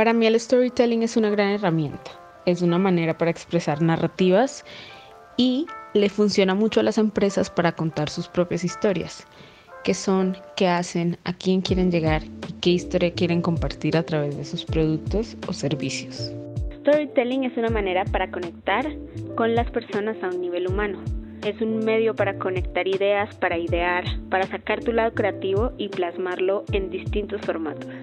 Para mí el storytelling es una gran herramienta. Es una manera para expresar narrativas y le funciona mucho a las empresas para contar sus propias historias. ¿Qué son? ¿Qué hacen? ¿A quién quieren llegar? ¿Y qué historia quieren compartir a través de sus productos o servicios? Storytelling es una manera para conectar con las personas a un nivel humano. Es un medio para conectar ideas, para idear, para sacar tu lado creativo y plasmarlo en distintos formatos.